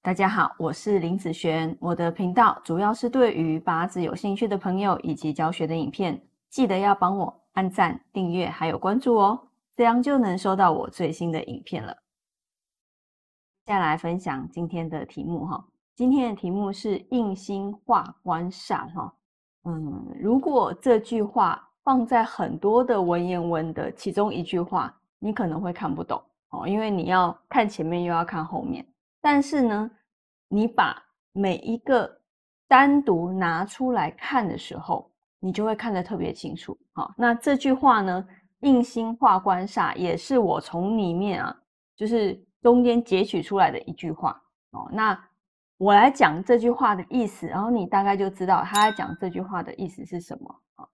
大家好，我是林子璇。我的频道主要是对于八字有兴趣的朋友以及教学的影片，记得要帮我按赞、订阅还有关注哦，这样就能收到我最新的影片了。接下来分享今天的题目哈，今天的题目是印星化官煞哈。嗯，如果这句话放在很多的文言文的其中一句话，你可能会看不懂哦，因为你要看前面又要看后面。但是呢，你把每一个单独拿出来看的时候，你就会看得特别清楚。好，那这句话呢，印星化官煞，也是我从里面啊，就是中间截取出来的一句话哦。那我来讲这句话的意思，然后你大概就知道他在讲这句话的意思是什么啊。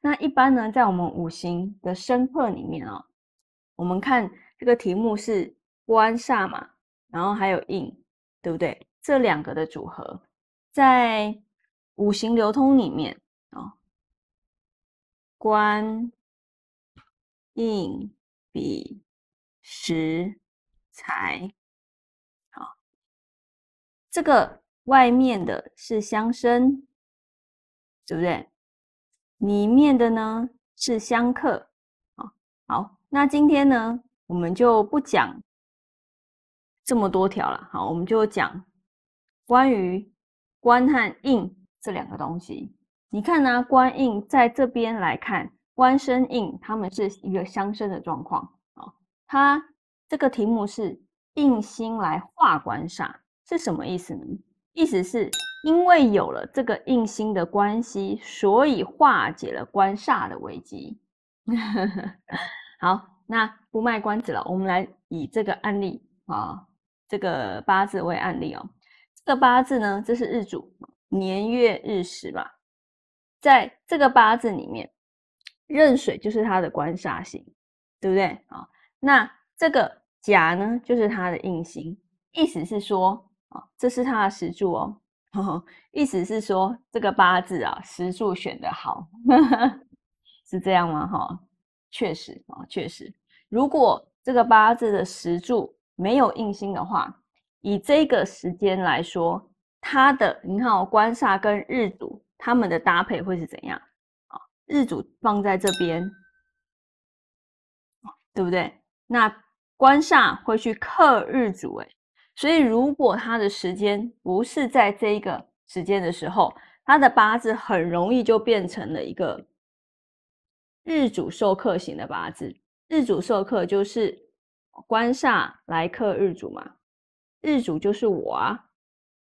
那一般呢，在我们五行的生克里面啊，我们看这个题目是官煞嘛。然后还有印，对不对？这两个的组合，在五行流通里面啊，官、印、比、食、财，好，这个外面的是相生，对不对？里面的呢是相克，啊，好，那今天呢，我们就不讲。这么多条了，好，我们就讲关于官和印这两个东西。你看呢，官印在这边来看，官生印，他们是一个相生的状况啊。它这个题目是印星来化官煞，是什么意思呢？意思是因为有了这个印星的关系，所以化解了官煞的危机。好，那不卖关子了，我们来以这个案例啊。这个八字为案例哦，这个八字呢，这是日主年月日时嘛，在这个八字里面，壬水就是它的官煞星，对不对啊？那这个甲呢，就是它的印星，意思是说啊，这是它的时柱哦，意思是说这个八字啊，时柱选的好，是这样吗？哈，确实啊，确实，如果这个八字的时柱。没有印星的话，以这个时间来说，它的你看哦，官煞跟日主他们的搭配会是怎样啊？日主放在这边，对不对？那官煞会去克日主，哎，所以如果他的时间不是在这一个时间的时候，他的八字很容易就变成了一个日主受克型的八字。日主受克就是。官煞来克日主嘛，日主就是我啊，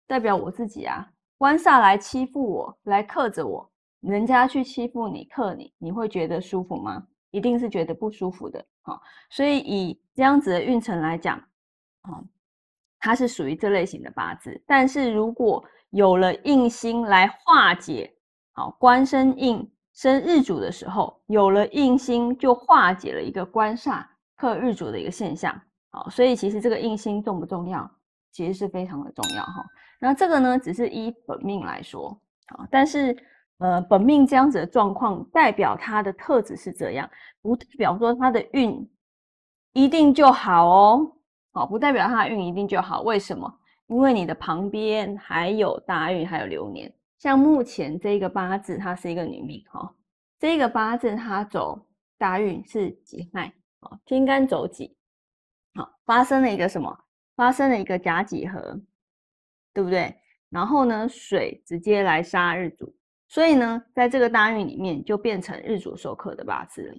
代表我自己啊。官煞来欺负我，来克着我，人家去欺负你、克你，你会觉得舒服吗？一定是觉得不舒服的。好，所以以这样子的运程来讲，哦，它是属于这类型的八字。但是如果有了印星来化解，好，官生印生日主的时候，有了印星就化解了一个官煞。克日主的一个现象，好，所以其实这个印星重不重要？其实是非常的重要哈。那这个呢，只是依本命来说，好，但是呃，本命这样子的状况，代表它的特质是这样，不代表说它的运一定就好哦，好，不代表它的运一定就好。为什么？因为你的旁边还有大运，还有流年。像目前这个八字，它是一个女命哈，这个八字它走大运是己亥。天干走己，好，发生了一个什么？发生了一个甲己合，对不对？然后呢，水直接来杀日主，所以呢，在这个大运里面就变成日主受克的八字了。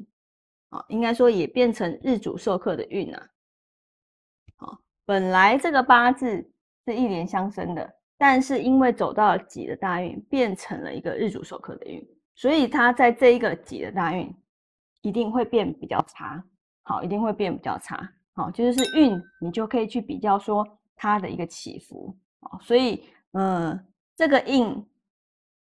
好，应该说也变成日主受克的运啊。好，本来这个八字是一连相生的，但是因为走到了己的大运，变成了一个日主受克的运，所以它在这一个己的大运一定会变比较差。好，一定会变比较差。好，就是运，你就可以去比较说它的一个起伏。好，所以，嗯，这个印，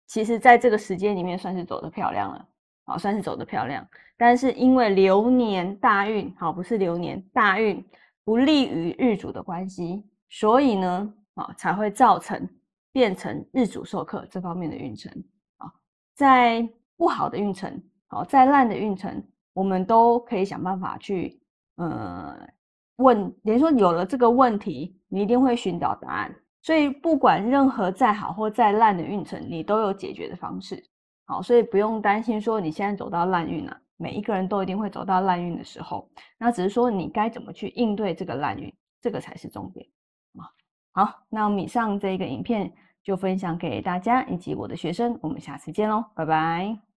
其实在这个时间里面算是走的漂亮了。好，算是走的漂亮。但是因为流年大运，好，不是流年大运不利于日主的关系，所以呢，啊，才会造成变成日主受克这方面的运程。啊，在不好的运程，好，在烂的运程。我们都可以想办法去，呃，问，等于说有了这个问题，你一定会寻找答案，所以不管任何再好或再烂的运程，你都有解决的方式。好，所以不用担心说你现在走到烂运了。每一个人都一定会走到烂运的时候，那只是说你该怎么去应对这个烂运，这个才是重点啊。好，那我们以上这个影片就分享给大家以及我的学生，我们下次见喽，拜拜。